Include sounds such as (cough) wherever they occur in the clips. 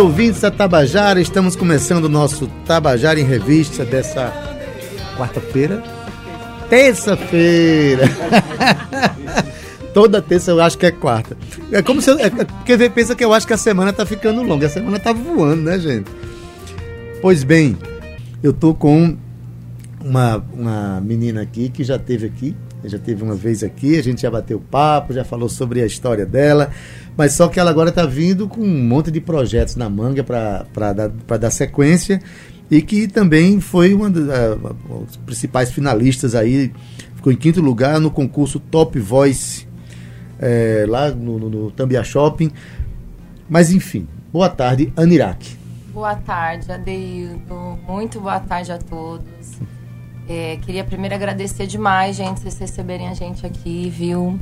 Ouvintes da Tabajara, estamos começando o nosso Tabajara em Revista dessa quarta-feira. Terça-feira! (laughs) Toda terça eu acho que é quarta. É como se eu, é, porque pensa que eu acho que a semana tá ficando longa. A semana tá voando, né, gente? Pois bem, eu tô com uma, uma menina aqui que já teve aqui, já teve uma vez aqui, a gente já bateu papo, já falou sobre a história dela, mas só que ela agora está vindo com um monte de projetos na manga para dar, dar sequência e que também foi uma das principais finalistas aí, ficou em quinto lugar no concurso Top Voice é, lá no, no, no Tambia Shopping. Mas enfim, boa tarde, Anirak. Boa tarde, Adeildo. Muito boa tarde a todos. É, queria primeiro agradecer demais, gente, vocês receberem a gente aqui, viu?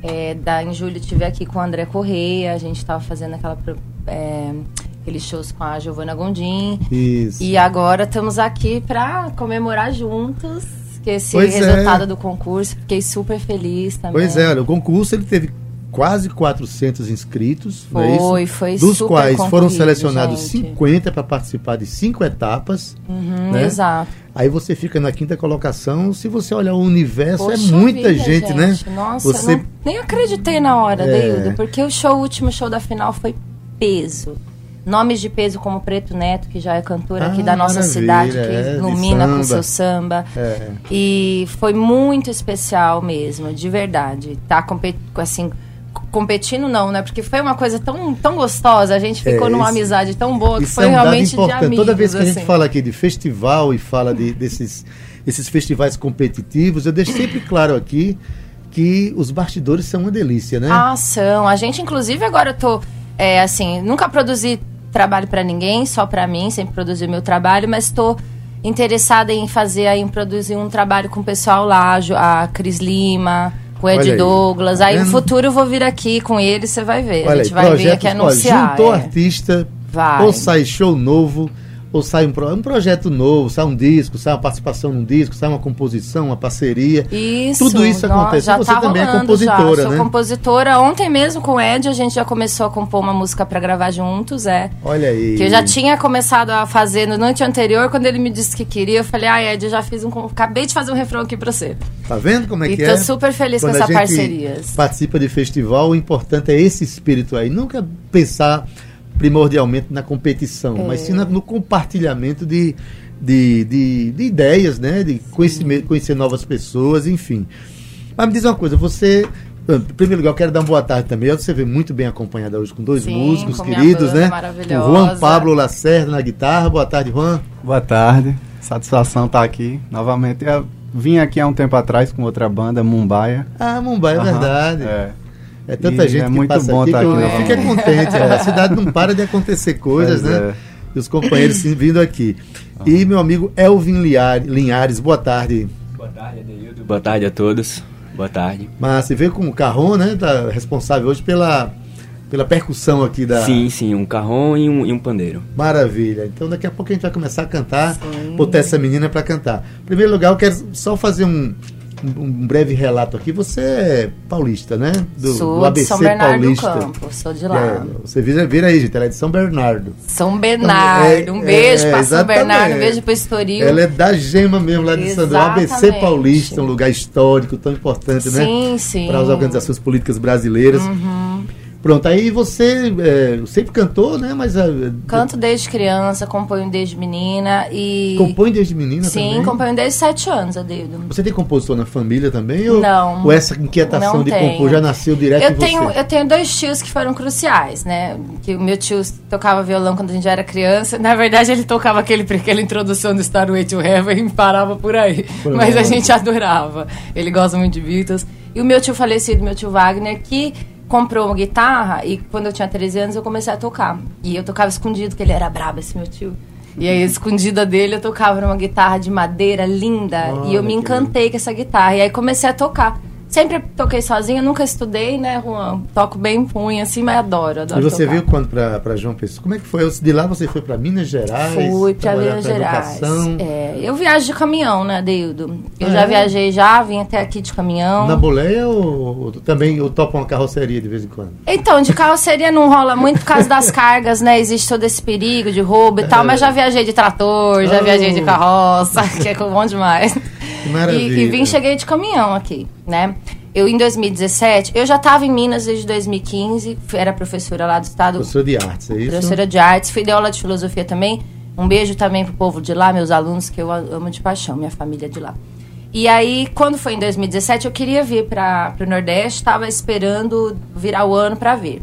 É, da, em julho estive aqui com o André Correia, a gente estava fazendo aquela, é, aqueles shows com a Giovana Gondim. Isso. E agora estamos aqui para comemorar juntos que esse pois é. resultado é. do concurso. Fiquei super feliz também. Pois é, o concurso ele teve quase 400 inscritos. É foi, é foi Dos quais foram selecionados gente. 50 para participar de cinco etapas. Uhum, né? Exato. Aí você fica na quinta colocação. Se você olhar o universo, é Poxa é muita vida, gente, né? gente, né? Nossa, você... Não, nem acreditei na hora, é... Deildo, porque o show, o último show da final foi peso. Nomes de peso como Preto Neto, que já é cantora ah, aqui da nossa cidade, que é, ilumina com seu samba. É. E foi muito especial mesmo, de verdade. Tá assim, competindo não, né? Porque foi uma coisa tão, tão gostosa, a gente ficou é, numa amizade tão boa que foi é um realmente de amigos. Toda vez que assim. a gente assim. fala aqui de festival e fala de, desses esses festivais competitivos, eu deixo sempre claro aqui que os bastidores são uma delícia, né? Ah, são. A gente, inclusive, agora eu tô, é, assim, nunca produzi trabalho para ninguém, só para mim, sempre produzi o meu trabalho, mas estou interessada em fazer, em produzir um trabalho com o pessoal lá, a Cris Lima, o Ed aí. Douglas. Aí no futuro eu vou vir aqui com ele, você vai ver. Olha a gente aí, vai vir aqui anunciar. juntou é. artista, vai. ou sai show novo, ou sai um, um projeto novo, sai um disco, sai uma participação num disco, sai uma composição, uma parceria. Isso. Tudo isso acontece. Você tá também é compositora, já. Sou né? compositora. Ontem mesmo com o Ed a gente já começou a compor uma música para gravar juntos, é. Olha aí. Que eu já tinha começado a fazer no noite anterior, quando ele me disse que queria, eu falei: "Ah, Ed, eu já fiz um acabei de fazer um refrão aqui para você". Tá vendo como é e que é? E tô super feliz quando com essa parceria. Participa de festival, o importante é esse espírito aí, nunca pensar primordialmente na competição, é. mas sim no compartilhamento de, de, de, de ideias, né? De conhecer, conhecer novas pessoas, enfim. Mas me diz uma coisa, você em primeiro lugar, eu quero dar uma boa tarde também. Você vê muito bem acompanhada hoje com dois Sim, músicos queridos, né? O Juan Pablo Lacerda na guitarra. Boa tarde, Juan. Boa tarde. Satisfação estar aqui novamente. Eu vim aqui há um tempo atrás com outra banda, Mumbai. Ah, Mumbai, é verdade. É. É tanta e gente é que passa aqui, que eu fico contente. É. A cidade não para de acontecer coisas, pois né? É. E os companheiros vindo aqui. E meu amigo Elvin Linhares, boa tarde. Boa tarde, Adeildo. Boa tarde a todos. Boa tarde. Mas você veio com o Carron, né? Tá responsável hoje pela, pela percussão aqui da. Sim, sim, um carrom e um, e um pandeiro. Maravilha. Então daqui a pouco a gente vai começar a cantar, sim. botar essa menina para cantar. Em primeiro lugar, eu quero só fazer um, um breve relato aqui. Você é paulista, né? Do, sou do ABC de São Bernardo Paulista. do Campo, sou de lá. É, você vira, vira aí, gente. Ela é de São Bernardo. São Bernardo. Então, é, um beijo é, para São Bernardo, um beijo para Estoril. Ela é da gema mesmo, lá de São São ABC Paulista, um lugar histórico tão importante, sim, né? Sim, sim. Para as organizações políticas brasileiras. Uhum. Pronto, aí você é, sempre cantou, né? Mas é, canto desde criança, componho desde menina e compõe desde menina Sim, também? componho desde sete anos, Adildo. Você tem compositor na família também? Ou, não. Ou essa inquietação de tenho. compor já nasceu direto eu em tenho, você? Eu tenho dois tios que foram cruciais, né? Que o meu tio tocava violão quando a gente era criança. Na verdade, ele tocava aquele, aquela introdução do Starway to Heaven e parava por aí. Por Mas a gente adorava. Ele gosta muito de Beatles. E o meu tio falecido, meu tio Wagner, que comprou uma guitarra e quando eu tinha 13 anos eu comecei a tocar. E eu tocava escondido, que ele era brabo, esse meu tio. E aí, escondida dele, eu tocava numa guitarra de madeira linda. e eu me encantei com essa guitarra. E aí comecei a tocar. Sempre toquei sozinha, nunca estudei, né, Juan? Toco bem ruim, assim, mas adoro, adoro E você tocar. veio quando para João Pessoa? Como é que foi? De lá você foi para Minas Gerais? Fui para Minas Gerais. É, eu viajo de caminhão, né, Deildo? Eu ah, já é? viajei já, vim até aqui de caminhão. Na boleia ou, ou também eu topo uma carroceria de vez em quando? Então, de carroceria não rola muito por causa das (laughs) cargas, né? Existe todo esse perigo de roubo e é. tal, mas já viajei de trator, já oh. viajei de carroça, (laughs) que é bom demais. Maravilha. E, e vim, cheguei de caminhão aqui, né? Eu, em 2017, eu já estava em Minas desde 2015, era professora lá do estado. Professora de artes, é isso? Professora de artes, fui de aula de filosofia também. Um beijo também pro povo de lá, meus alunos, que eu amo de paixão, minha família de lá. E aí, quando foi em 2017, eu queria vir para o Nordeste, estava esperando virar o ano para vir.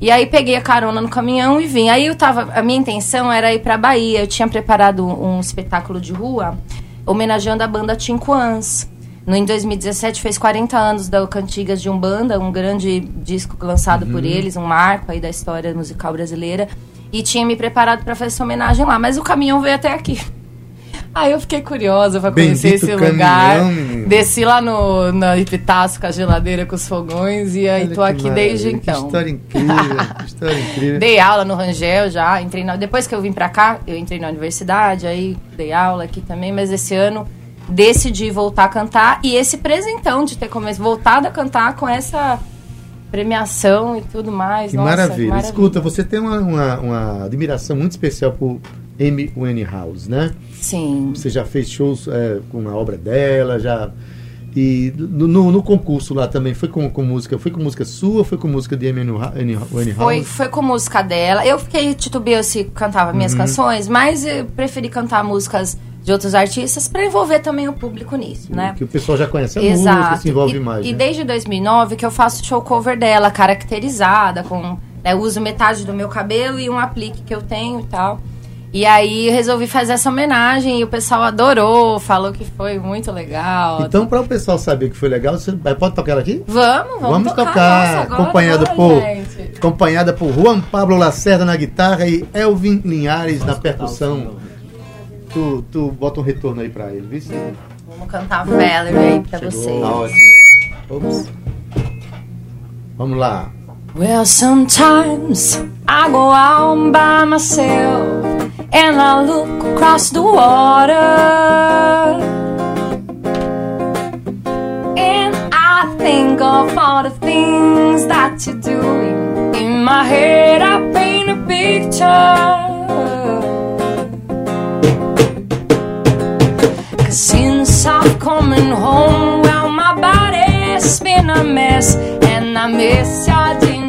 E aí peguei a carona no caminhão e vim. Aí eu tava, a minha intenção era ir para Bahia. Eu tinha preparado um, um espetáculo de rua homenageando a banda Tinquans. No, em 2017 fez 40 anos da Cantigas de Umbanda, um grande disco lançado uhum. por eles, um marco aí da história musical brasileira. E tinha me preparado para fazer essa homenagem lá, mas o caminhão veio até aqui. Aí eu fiquei curiosa para conhecer esse caminhão, lugar. Menino. Desci lá no, na Epitácio com a geladeira com os fogões e aí Olha tô aqui desde então. Que história incrível, (laughs) que história incrível. Dei aula no Rangel já, entrei na, depois que eu vim para cá, eu entrei na universidade, aí dei aula aqui também, mas esse ano decidi voltar a cantar e esse presentão de ter começado voltado a cantar com essa premiação e tudo mais. Que Nossa, maravilha. maravilha. Escuta, você tem uma, uma, uma admiração muito especial por Amy Winehouse, né? Sim. Você já fez shows é, com a obra dela, já. E no, no, concurso lá também foi com, com música, foi com música sua, foi com música de Amy Winehouse? Foi, foi com música dela. Eu fiquei titubeando se cantava minhas uhum. canções, mas eu preferi cantar músicas de outros artistas para envolver também o público nisso, né? Que o pessoal já conhece a Exato. música, se envolve e, mais. E né? desde 2009 que eu faço show cover dela, caracterizada, com né, uso metade do meu cabelo e um aplique que eu tenho e tal. E aí resolvi fazer essa homenagem e o pessoal adorou, falou que foi muito legal. Então, para o pessoal saber que foi legal, você pode tocar ela aqui? Vamos, vamos, vamos tocar. tocar Nossa, acompanhado agora, por gente. acompanhada por Juan Pablo Lacerda na guitarra e Elvin Linhares Posso na percussão tu, tu bota um retorno aí pra ele, viu? Vamos cantar Valerie aí pra Chegou. vocês. Tá ótimo. Ops. Vamos lá. Well, sometimes I go out by myself and I look across the water. And I think of all the things that you're doing. In my head, I paint a picture. Since I've come home, well, my body's been a mess, and I miss your ginger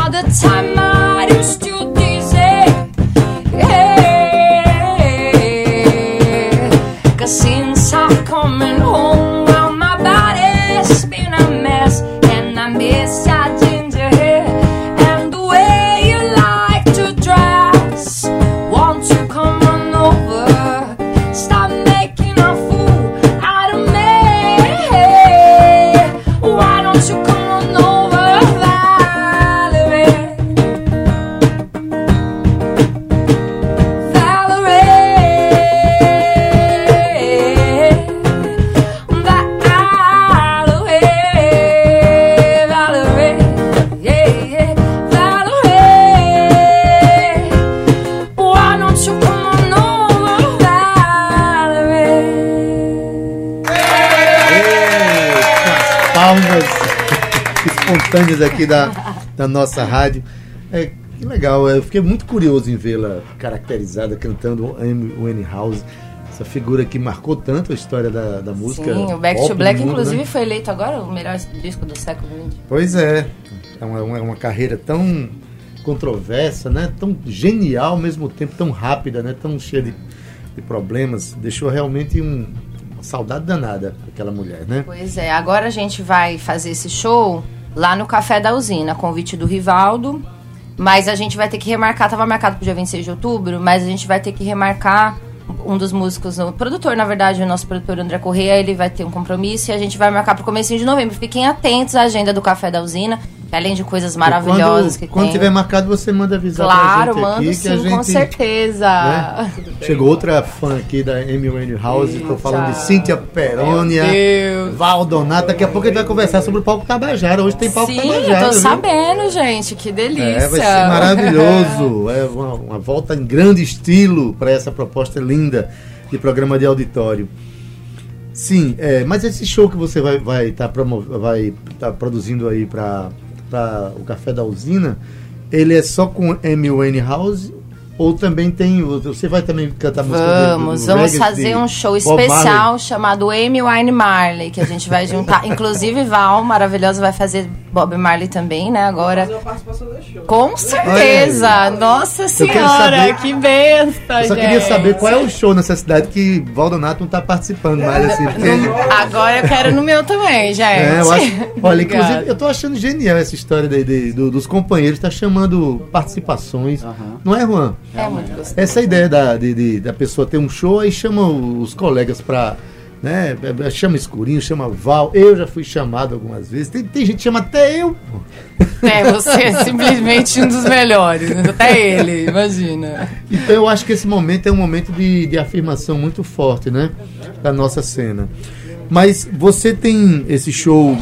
all the time. I espontâneas aqui da, da nossa rádio. É, que legal, eu fiquei muito curioso em vê-la caracterizada cantando Amy Winehouse, essa figura que marcou tanto a história da, da música. Sim, o Back to Black, mundo, inclusive, né? foi eleito agora o melhor disco do século XX. Pois é, é uma, uma, uma carreira tão controversa, né? Tão genial ao mesmo tempo, tão rápida, né? Tão cheia de, de problemas. Deixou realmente um, uma saudade danada aquela mulher, né? Pois é, agora a gente vai fazer esse show lá no Café da Usina, convite do Rivaldo. Mas a gente vai ter que remarcar, tava marcado pro dia 26 de outubro, mas a gente vai ter que remarcar um dos músicos, o produtor, na verdade, o nosso produtor André Correia, ele vai ter um compromisso e a gente vai marcar pro comecinho de novembro. Fiquem atentos à agenda do Café da Usina, além de coisas maravilhosas quando, que quando tem. tiver marcado, você manda avisar Claro, pra gente mando aqui sim, que a gente. com certeza. né? Chegou outra fã aqui da Amy Winehouse, estou falando de Cíntia Perônia, Meu Deus. Valdonato. Daqui a pouco a gente vai conversar sobre o palco Tabajara. Hoje tem palco Sim, Tabajara. eu tô viu? sabendo, gente, que delícia. É, vai ser (laughs) maravilhoso. É uma, uma volta em grande estilo para essa proposta linda de programa de auditório. Sim, é, mas esse show que você vai vai estar vai tá produzindo aí para o Café da Usina, ele é só com Amy Winehouse ou também tem você vai também cantar música do- do- Vamos, do vamos fazer um show especial chamado Amy Wine Marley, que a gente vai juntar. (laughs) Inclusive, Val, maravilhosa, vai fazer Bob Marley também, né? Agora. Com certeza! Nossa quero Senhora, saber- que benção, Eu só gente. queria saber qual é o show nessa cidade que Valdonato não está participando mais assim, porque Agora eu quero no meu também, gente. É, eu acho, olha, (laughs) inclusive, eu tô achando genial essa história de, de- do- dos companheiros, tá chamando participações. Aham. Não é, Juan? É muito gostoso. Essa ideia da, de- de- da pessoa ter um show, aí chama os colegas pra. Né, chama Escurinho, chama Val. Eu já fui chamado algumas vezes. Tem, tem gente que chama até eu. É, você é simplesmente um dos melhores. Até ele, imagina. Então eu acho que esse momento é um momento de, de afirmação muito forte, né? Da nossa cena. Mas você tem esse show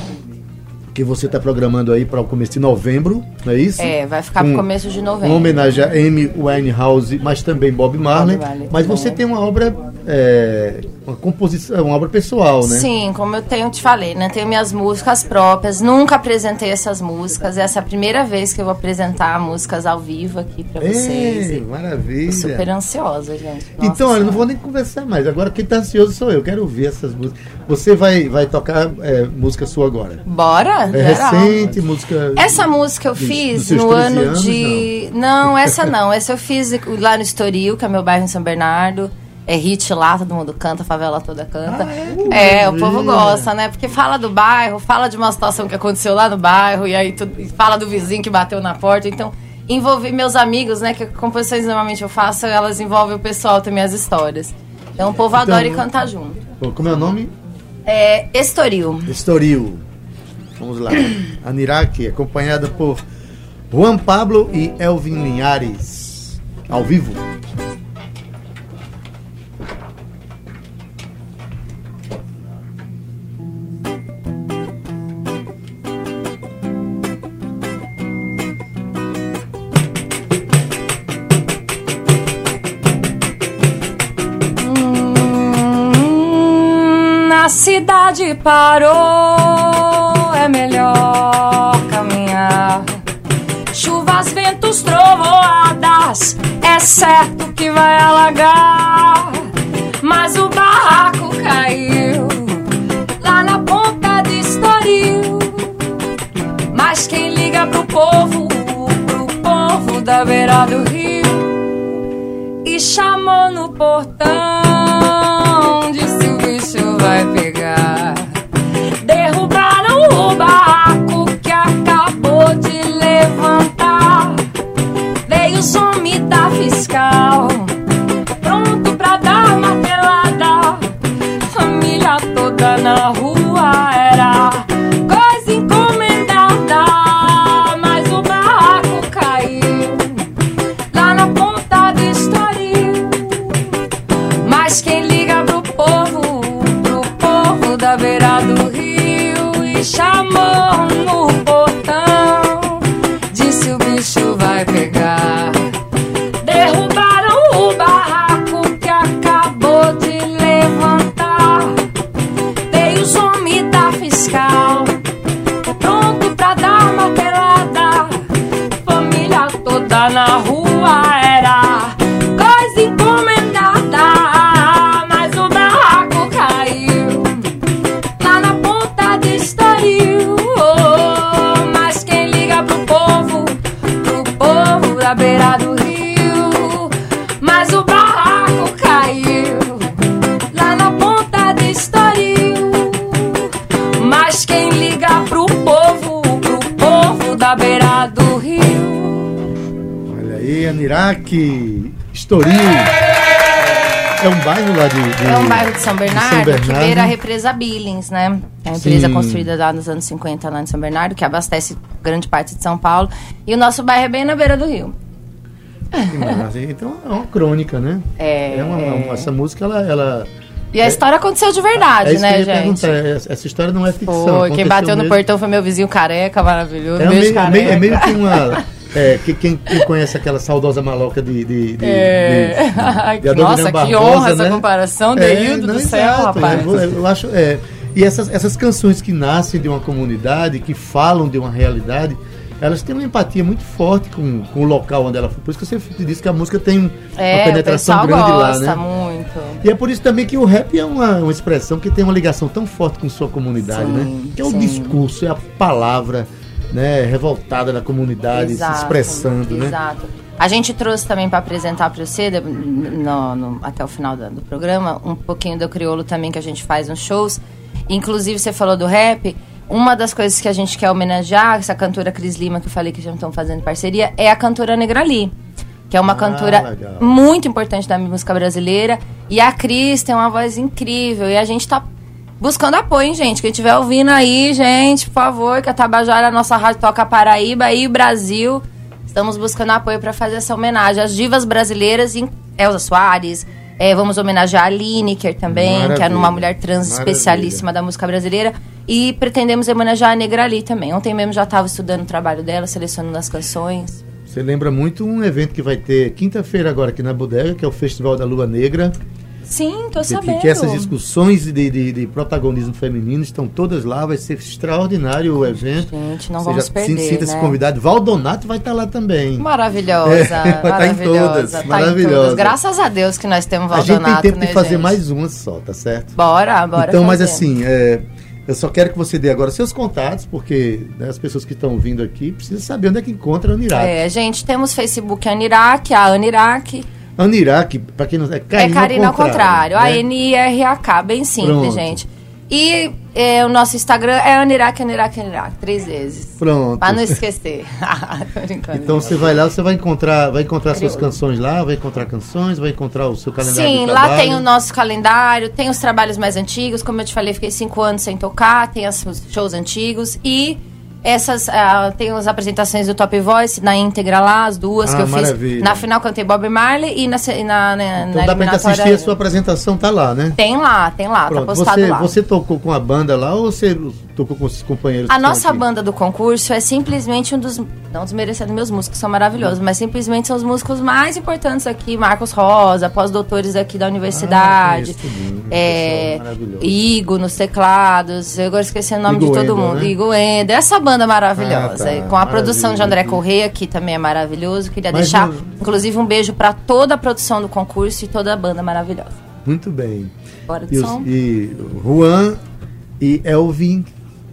que você está programando aí para o começo de novembro, não é isso? É, vai ficar pro Um- começo de Uma novembro. homenagem a Amy Winehouse, mas também Bob Marley. Bob Marley mas também. você tem uma obra, é, uma composição, uma obra pessoal, né? Sim, como eu tenho te falei, né? Tenho minhas músicas próprias. Nunca apresentei essas músicas. Essa é a primeira vez que eu vou apresentar músicas ao vivo aqui pra vocês. Ei, maravilha. Tô super ansiosa, gente. Nossa Então, olha, não vou nem conversar mais. Agora quem está ansioso sou eu. Quero ouvir essas músicas. Você vai, vai tocar é, música sua agora? Bora? É recente, música. Essa música eu fiz no 13 ano anos, de. Não. (laughs) essa não. Essa eu fiz lá no Estoril, que é meu bairro em São Bernardo. É hit lá, todo mundo canta, a favela toda canta. Ah, é, o povo gosta, né? Porque fala do bairro, fala de uma situação que aconteceu lá no bairro, e aí tu, fala do vizinho que bateu na porta. Então, envolvi meus amigos, né? Que composições normalmente eu faço, elas envolvem o pessoal também as histórias. Então o povo Então, adora cantar junto. Como é o nome? É Estoril. Estoril. Vamos lá. Aniraque, acompanhada por Juan Pablo e Elvin Linhares. Ao vivo. Hum, cidade parou, Chuvas, ventos, trovoadas, é certo que vai alagar. Mas o barraco caiu lá na ponta de Estoril. Mas quem liga pro povo, pro povo da beira do rio e chamou no portão. Disse o Aniraque, Estoril. É um bairro lá de, de, É um bairro de São Bernardo, São Bernardo. que beira a represa Billings, né? É uma empresa Sim. construída lá nos anos 50 lá em São Bernardo, que abastece grande parte de São Paulo. E o nosso bairro é bem na beira do rio. Então é uma crônica, né? É. é, uma, uma, essa música, ela, ela e a é, história aconteceu de verdade, é né, gente? Essa história não é ficção. Foi, quem bateu mesmo. no portão foi meu vizinho careca, maravilhoso. É, meio, careca. Meio, é meio que uma. (laughs) É, que, quem, quem, conhece aquela saudosa maloca de. de, de, é. de, de (laughs) Nossa, Barbosa, que honra né? essa comparação, Deildo é, do céu, exato, rapaz. Eu, eu acho. É, e essas, essas canções que nascem de uma comunidade, que falam de uma realidade, elas têm uma empatia muito forte com, com o local onde ela foi. Por isso que sempre disse que a música tem é, uma penetração grande lá, né? muito. E é por isso também que o rap é uma, uma expressão que tem uma ligação tão forte com sua comunidade, sim, né? Que é o sim. discurso, é a palavra, né, revoltada da comunidade, exato, se expressando, né? Exato. A gente trouxe também para apresentar para você, no, no, até o final do, do programa, um pouquinho do crioulo também que a gente faz nos shows. Inclusive, você falou do rap. Uma das coisas que a gente quer homenagear, essa cantora Cris Lima, que eu falei que já estão fazendo parceria, é a cantora Negrali. Que é uma ah, cantora legal. muito importante da música brasileira. E a Cris tem uma voz incrível. E a gente tá buscando apoio, hein, gente. Quem estiver ouvindo aí, gente, por favor, que a Tabajara, a nossa rádio toca Paraíba e Brasil. Estamos buscando apoio para fazer essa homenagem às divas brasileiras, em Elza Soares. É, vamos homenagear a Lineker também, Maravilha. que é uma mulher trans Maravilha. especialíssima da música brasileira. E pretendemos homenagear a Negra Ali também. Ontem mesmo já estava estudando o trabalho dela, selecionando as canções. Você lembra muito um evento que vai ter quinta-feira agora aqui na Bodega, que é o Festival da Lua Negra. Sim, tô sabendo. Que, essas discussões de, de, de, protagonismo feminino estão todas lá, vai ser extraordinário o evento. Gente, não Você vamos perder, Sinta-se né? convidado. Valdonato vai estar lá também. Maravilhosa, é, (laughs) vai estar em todas, tá maravilhosa. Graças a Deus que nós temos Valdonato, A gente tem tempo né, de fazer gente? mais uma só, tá certo? Bora, bora Então, fazer. mas assim, é, eu só quero que você dê agora seus contatos, porque né, as pessoas que estão vindo aqui precisam saber onde é que encontra a Anirac. É, gente, temos Facebook Anirac, a Anirac. Anirac, para quem não é Karina, é Karina ao contrário. Né? A-N-I-R-A-K, bem simples, Pronto. gente. E é, o nosso Instagram é Anirak, Anirak, Anirak, três vezes. Pronto. Pra não esquecer. (laughs) então você vai lá, você vai encontrar, vai encontrar suas canções lá, vai encontrar canções, vai encontrar o seu calendário. Sim, lá tem o nosso calendário, tem os trabalhos mais antigos, como eu te falei, fiquei cinco anos sem tocar, tem os shows antigos e essas, uh, tem as apresentações do Top Voice na íntegra lá, as duas ah, que eu maravilha. fiz. Na final cantei Bob Marley e na, na, na, então na dá pra assistir a sua apresentação, tá lá, né? Tem lá, tem lá, tá Pronto, tá postado você, lá. Você tocou com a banda lá ou você tocou com os companheiros? A nossa banda do concurso é simplesmente um dos, não desmerecendo meus músicos, são maravilhosos, mas simplesmente são os músicos mais importantes aqui, Marcos Rosa, pós-doutores aqui da universidade, ah, é, Igo nos teclados, eu agora esqueci o nome Igo de todo Ender, mundo, né? Igo Ender, essa banda maravilhosa. Ah, tá. Com a produção de André Correia, que também é maravilhoso. Queria Mas deixar, inclusive, um beijo para toda a produção do concurso e toda a banda maravilhosa. Muito bem. Bora do e, som. e Juan e Elvin.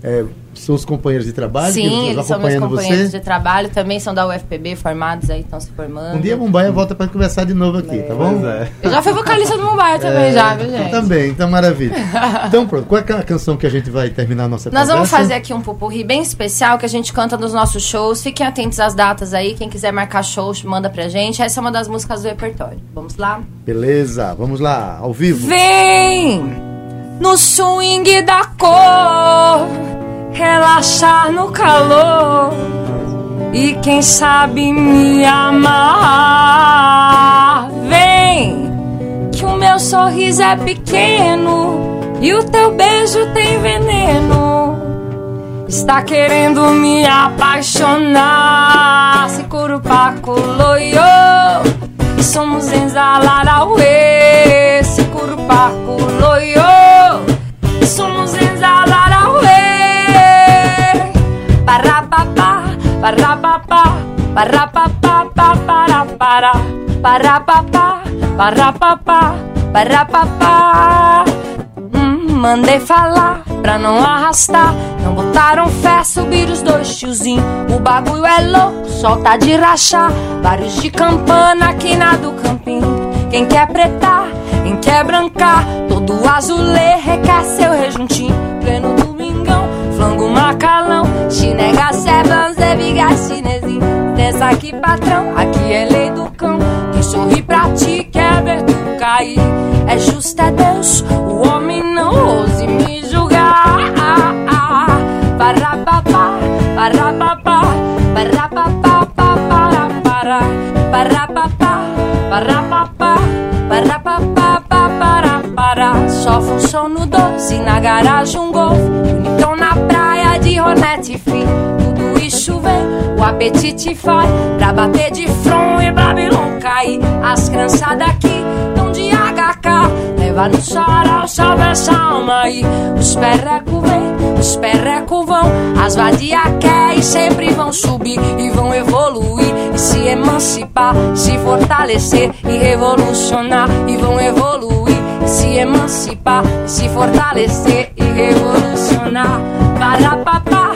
É, são os companheiros de trabalho? Sim, eles são meus companheiros você? de trabalho, também são da UFPB, formados aí, estão se formando. Um dia a Mumbai volta para conversar de novo aqui, é. tá bom? É. Eu já fui vocalista do Mumbai também, é, já, viu, gente? Também, então maravilha. (laughs) então pronto, qual é a canção que a gente vai terminar a nossa Nós conversa? vamos fazer aqui um pupurri bem especial que a gente canta nos nossos shows. Fiquem atentos às datas aí, quem quiser marcar shows, manda pra gente. Essa é uma das músicas do repertório. Vamos lá? Beleza, vamos lá, ao vivo. Vem no swing da cor relaxar no calor e quem sabe me amar. Vem, que o meu sorriso é pequeno e o teu beijo tem veneno. Está querendo me apaixonar. Se curupaco loiô, somos enzalarauê. Se curupaco loiô, Parapapá, parapapá, para para Parapapá, parapapá, parapapá. Hum, Mandei falar pra não arrastar. Não botaram fé, subir os dois tiozinhos O bagulho é louco, solta de rachar. Vários de campana aqui na do campinho. Quem quer pretar, quem quer brancar Todo Aqui patrão, aqui é lei do cão. Quem sorri pra ti quer ver tu cair. É justo é Deus, o homem não ouse me julgar. Para papá, para papá, para papá, para para para papá, para para para para. Só funciono doce na garagem um golfe, então na praia de Ronete, fi. Tudo isso apetite faz pra bater de front e Babylon cair. As criançadas aqui tão de HK, leva no sarau, salve essa alma aí. Os perreco vem, os perreco vão, as vadia quer e sempre vão subir e vão evoluir e se emancipar, se fortalecer e revolucionar e vão evoluir e se emancipar, se fortalecer e revolucionar. Para papá,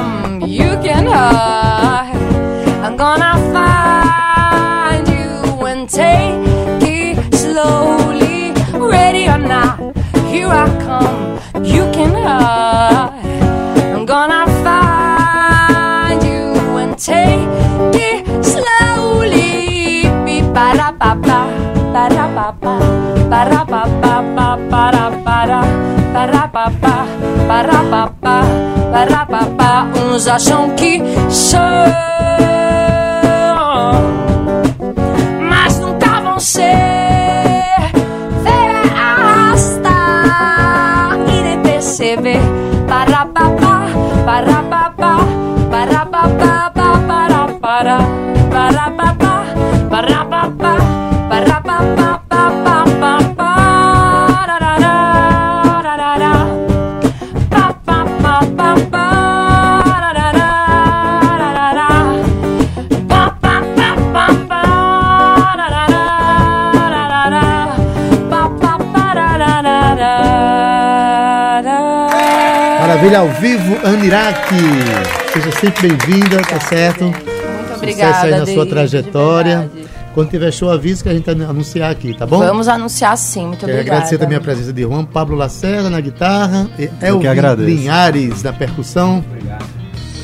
pa pa para pa pa para pa pa. Uns acham que são, mas nunca vão ser. Ver arrastar e nem perceber. Para pa pa para pa Maravilha ao vivo, Aniraki. Seja sempre bem-vinda, tá certo? Muito Sucesso obrigada. aí na sua trajetória. Quando tiver show, avisa que a gente vai anunciar aqui, tá bom? Vamos anunciar sim, muito Quero obrigada. agradecer também a presença de Juan Pablo Lacerda na guitarra e Elvin agradeço. Linhares na percussão.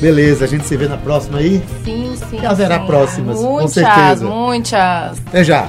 Beleza, a gente se vê na próxima aí. Sim, sim. E haverá sim. próximas, com muitas, certeza. Muitas. Até já.